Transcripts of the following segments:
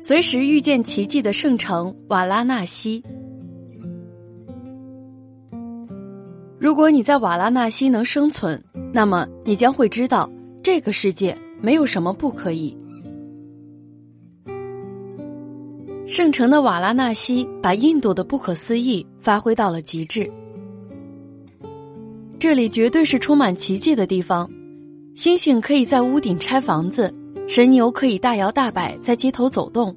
随时遇见奇迹的圣城瓦拉纳西。如果你在瓦拉纳西能生存，那么你将会知道，这个世界没有什么不可以。圣城的瓦拉纳西把印度的不可思议发挥到了极致。这里绝对是充满奇迹的地方，星星可以在屋顶拆房子。神牛可以大摇大摆在街头走动，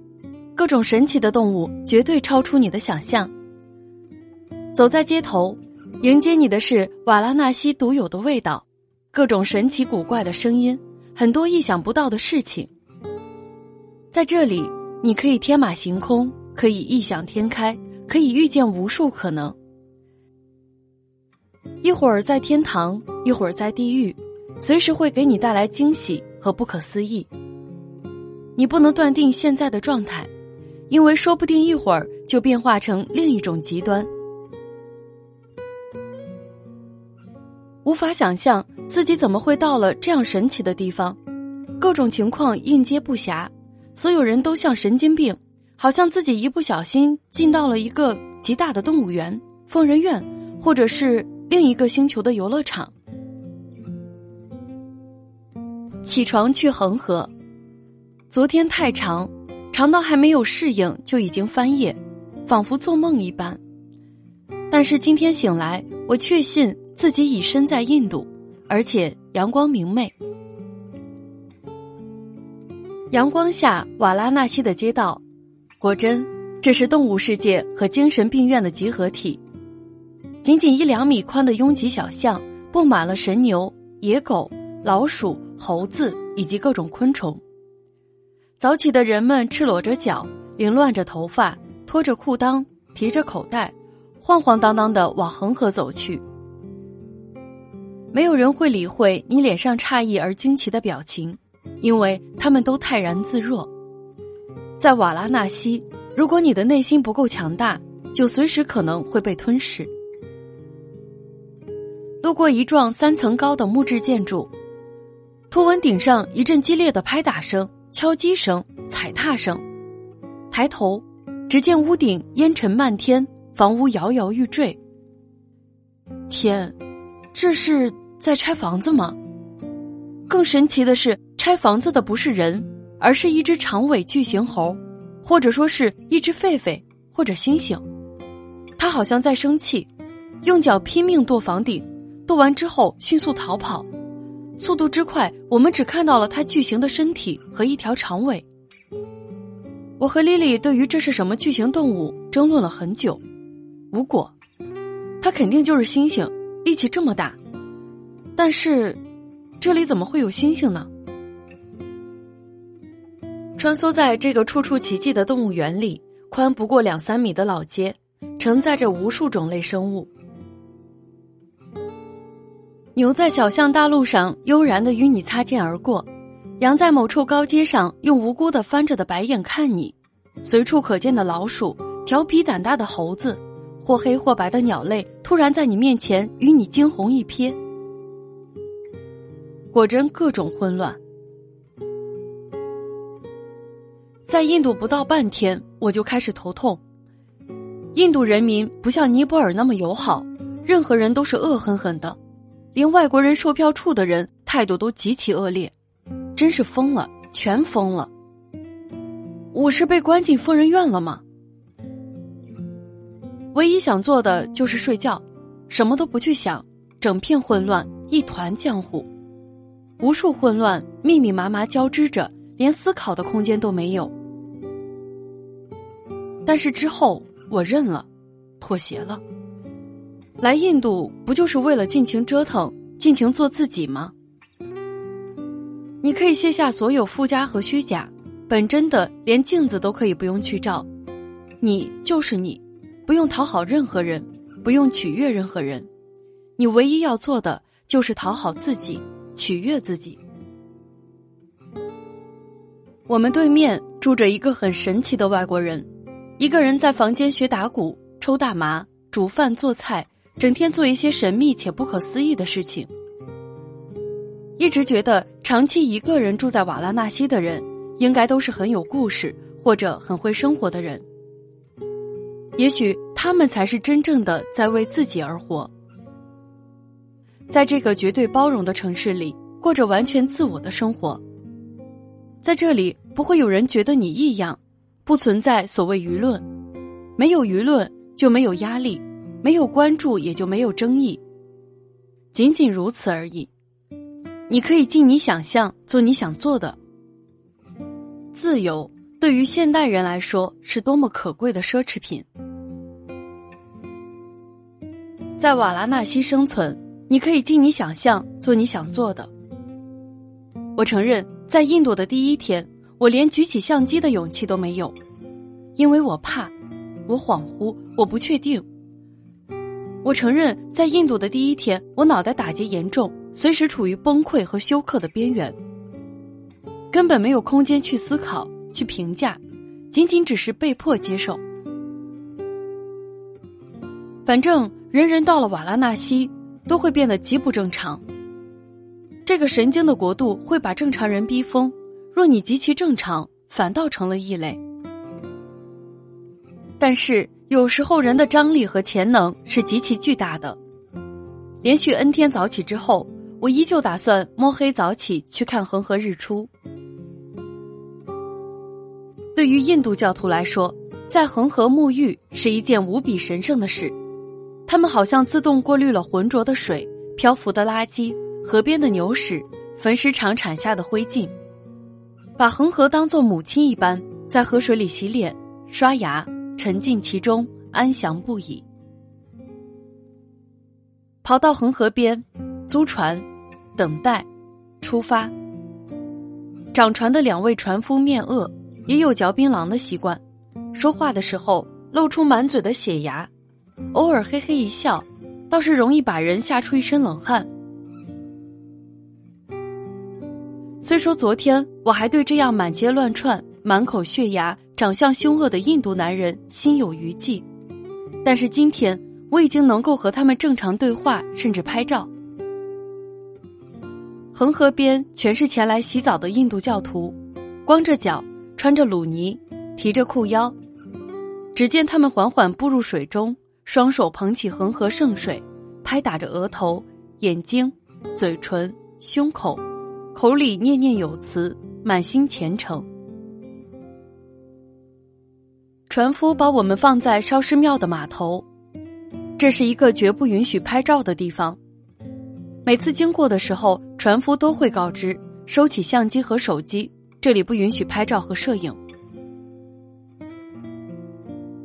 各种神奇的动物绝对超出你的想象。走在街头，迎接你的是瓦拉纳西独有的味道，各种神奇古怪的声音，很多意想不到的事情。在这里，你可以天马行空，可以异想天开，可以遇见无数可能。一会儿在天堂，一会儿在地狱，随时会给你带来惊喜和不可思议。你不能断定现在的状态，因为说不定一会儿就变化成另一种极端。无法想象自己怎么会到了这样神奇的地方，各种情况应接不暇，所有人都像神经病，好像自己一不小心进到了一个极大的动物园、疯人院，或者是另一个星球的游乐场。起床去恒河。昨天太长，长到还没有适应就已经翻页，仿佛做梦一般。但是今天醒来，我确信自己已身在印度，而且阳光明媚。阳光下，瓦拉纳西的街道，果真这是动物世界和精神病院的集合体。仅仅一两米宽的拥挤小巷，布满了神牛、野狗、老鼠、猴子以及各种昆虫。早起的人们赤裸着脚，凌乱着头发，拖着裤裆，提着口袋，晃晃荡荡的往恒河走去。没有人会理会你脸上诧异而惊奇的表情，因为他们都泰然自若。在瓦拉纳西，如果你的内心不够强大，就随时可能会被吞噬。路过一幢三层高的木质建筑，突闻顶上一阵激烈的拍打声。敲击声、踩踏声，抬头，只见屋顶烟尘漫天，房屋摇摇欲坠。天，这是在拆房子吗？更神奇的是，拆房子的不是人，而是一只长尾巨型猴，或者说是一只狒狒或者猩猩。它好像在生气，用脚拼命跺房顶，跺完之后迅速逃跑。速度之快，我们只看到了它巨型的身体和一条长尾。我和莉莉对于这是什么巨型动物争论了很久，无果。它肯定就是猩猩，力气这么大。但是，这里怎么会有猩猩呢？穿梭在这个处处奇迹的动物园里，宽不过两三米的老街，承载着无数种类生物。牛在小巷大路上悠然的与你擦肩而过，羊在某处高街上用无辜的翻着的白眼看你，随处可见的老鼠、调皮胆大的猴子，或黑或白的鸟类突然在你面前与你惊鸿一瞥，果真各种混乱。在印度不到半天，我就开始头痛。印度人民不像尼泊尔那么友好，任何人都是恶狠狠的。连外国人售票处的人态度都极其恶劣，真是疯了，全疯了。我是被关进疯人院了吗？唯一想做的就是睡觉，什么都不去想，整片混乱，一团浆糊，无数混乱密密麻麻交织着，连思考的空间都没有。但是之后我认了，妥协了。来印度不就是为了尽情折腾、尽情做自己吗？你可以卸下所有附加和虚假，本真的连镜子都可以不用去照，你就是你，不用讨好任何人，不用取悦任何人，你唯一要做的就是讨好自己，取悦自己。我们对面住着一个很神奇的外国人，一个人在房间学打鼓、抽大麻、煮饭做菜。整天做一些神秘且不可思议的事情，一直觉得长期一个人住在瓦拉纳西的人，应该都是很有故事或者很会生活的人。也许他们才是真正的在为自己而活，在这个绝对包容的城市里，过着完全自我的生活。在这里，不会有人觉得你异样，不存在所谓舆论，没有舆论就没有压力，没有关注也就没有争议，仅仅如此而已。你可以尽你想象，做你想做的。自由对于现代人来说是多么可贵的奢侈品。在瓦拉纳西生存，你可以尽你想象，做你想做的。我承认，在印度的第一天，我连举起相机的勇气都没有，因为我怕，我恍惚，我不确定。我承认，在印度的第一天，我脑袋打结严重。随时处于崩溃和休克的边缘，根本没有空间去思考、去评价，仅仅只是被迫接受。反正人人到了瓦拉纳西都会变得极不正常。这个神经的国度会把正常人逼疯，若你极其正常，反倒成了异类。但是有时候人的张力和潜能是极其巨大的。连续 N 天早起之后。我依旧打算摸黑早起去看恒河日出。对于印度教徒来说，在恒河沐浴是一件无比神圣的事。他们好像自动过滤了浑浊的水、漂浮的垃圾、河边的牛屎、焚尸场产下的灰烬，把恒河当作母亲一般，在河水里洗脸、刷牙，沉浸其中，安详不已。跑到恒河边，租船。等待，出发。掌船的两位船夫面恶，也有嚼槟榔的习惯，说话的时候露出满嘴的血牙，偶尔嘿嘿一笑，倒是容易把人吓出一身冷汗。虽说昨天我还对这样满街乱窜、满口血牙、长相凶恶的印度男人心有余悸，但是今天我已经能够和他们正常对话，甚至拍照。恒河边全是前来洗澡的印度教徒，光着脚，穿着鲁尼，提着裤腰。只见他们缓缓步入水中，双手捧起恒河圣水，拍打着额头、眼睛、嘴唇、胸口，口里念念有词，满心虔诚。船夫把我们放在烧尸庙的码头，这是一个绝不允许拍照的地方。每次经过的时候，船夫都会告知收起相机和手机，这里不允许拍照和摄影。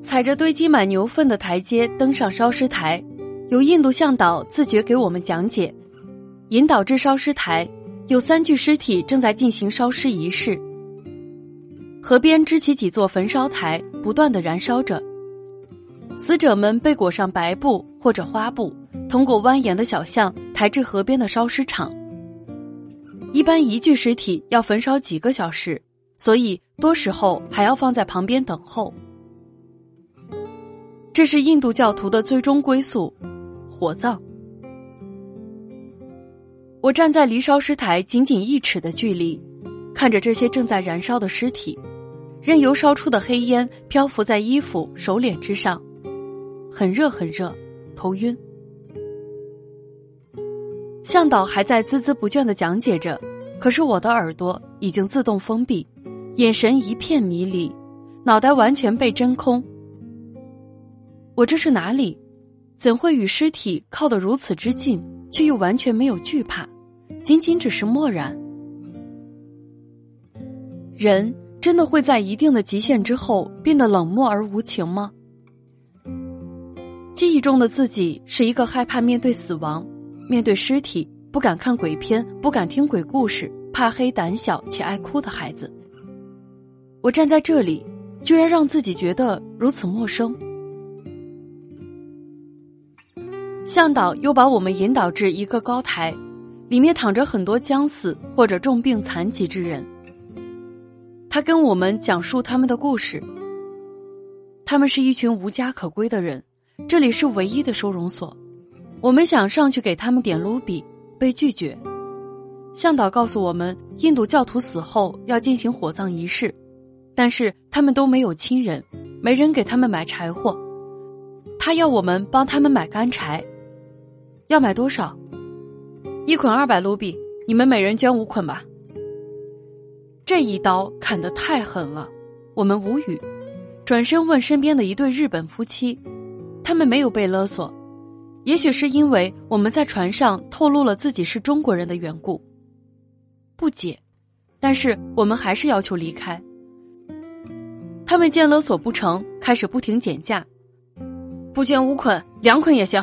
踩着堆积满牛粪的台阶登上烧尸台，由印度向导自觉给我们讲解，引导至烧尸台，有三具尸体正在进行烧尸仪式。河边支起几座焚烧台，不断的燃烧着，死者们被裹上白布或者花布。通过蜿蜒的小巷抬至河边的烧尸场。一般一具尸体要焚烧几个小时，所以多时候还要放在旁边等候。这是印度教徒的最终归宿——火葬。我站在离烧尸台仅仅一尺的距离，看着这些正在燃烧的尸体，任由烧出的黑烟漂浮在衣服、手脸之上，很热很热，头晕。向导还在孜孜不倦的讲解着，可是我的耳朵已经自动封闭，眼神一片迷离，脑袋完全被真空。我这是哪里？怎会与尸体靠得如此之近，却又完全没有惧怕，仅仅只是漠然？人真的会在一定的极限之后变得冷漠而无情吗？记忆中的自己是一个害怕面对死亡。面对尸体，不敢看鬼片，不敢听鬼故事，怕黑、胆小且爱哭的孩子。我站在这里，居然让自己觉得如此陌生。向导又把我们引导至一个高台，里面躺着很多将死或者重病残疾之人。他跟我们讲述他们的故事。他们是一群无家可归的人，这里是唯一的收容所。我们想上去给他们点卢比，被拒绝。向导告诉我们，印度教徒死后要进行火葬仪式，但是他们都没有亲人，没人给他们买柴火。他要我们帮他们买干柴，要买多少？一捆二百卢比，你们每人捐五捆吧。这一刀砍得太狠了，我们无语，转身问身边的一对日本夫妻，他们没有被勒索，也许是因为我们在船上透露了自己是中国人的缘故，不解，但是我们还是要求离开。他们见勒索不成，开始不停减价，不捐五捆，两捆也行，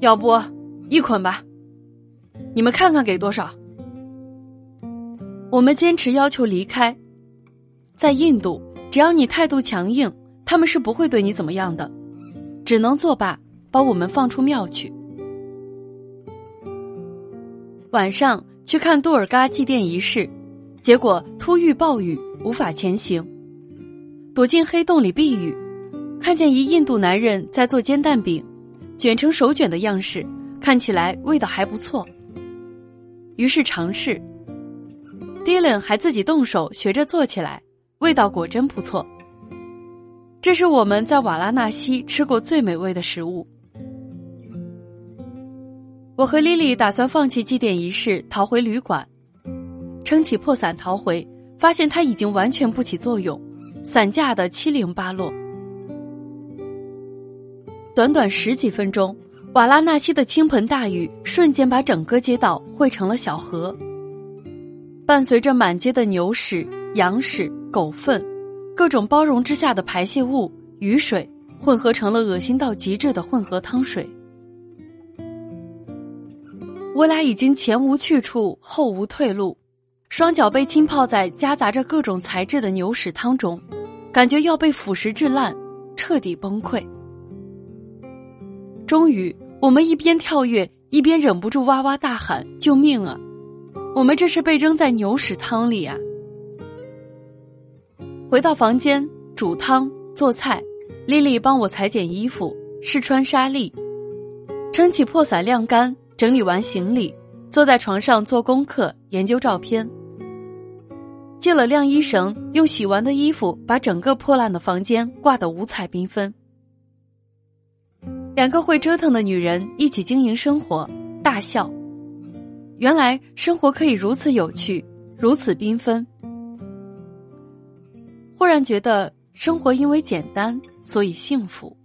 要不一捆吧，你们看看给多少。我们坚持要求离开，在印度，只要你态度强硬，他们是不会对你怎么样的，只能作罢，把我们放出庙去。晚上去看杜尔嘎祭奠仪式，结果突遇暴雨，无法前行，躲进黑洞里避雨，看见一印度男人在做煎蛋饼，卷成手卷的样式，看起来味道还不错，于是尝试。Dylan 还自己动手学着做起来，味道果真不错。这是我们在瓦拉纳西吃过最美味的食物。我和莉莉打算放弃祭奠仪式，逃回旅馆，撑起破伞逃回，发现它已经完全不起作用，伞架的七零八落。短短十几分钟，瓦拉纳西的倾盆大雨瞬间把整个街道汇成了小河。伴随着满街的牛屎、羊屎、狗粪，各种包容之下的排泄物、雨水混合成了恶心到极致的混合汤水。我俩已经前无去处，后无退路，双脚被浸泡在夹杂着各种材质的牛屎汤中，感觉要被腐蚀至烂，彻底崩溃。终于，我们一边跳跃，一边忍不住哇哇大喊：“救命啊！”我们这是被扔在牛屎汤里啊！回到房间煮汤做菜，丽丽帮我裁剪衣服、试穿纱丽，撑起破伞晾干，整理完行李，坐在床上做功课、研究照片。借了晾衣绳，用洗完的衣服把整个破烂的房间挂得五彩缤纷。两个会折腾的女人一起经营生活，大笑。原来生活可以如此有趣，如此缤纷。忽然觉得生活因为简单，所以幸福。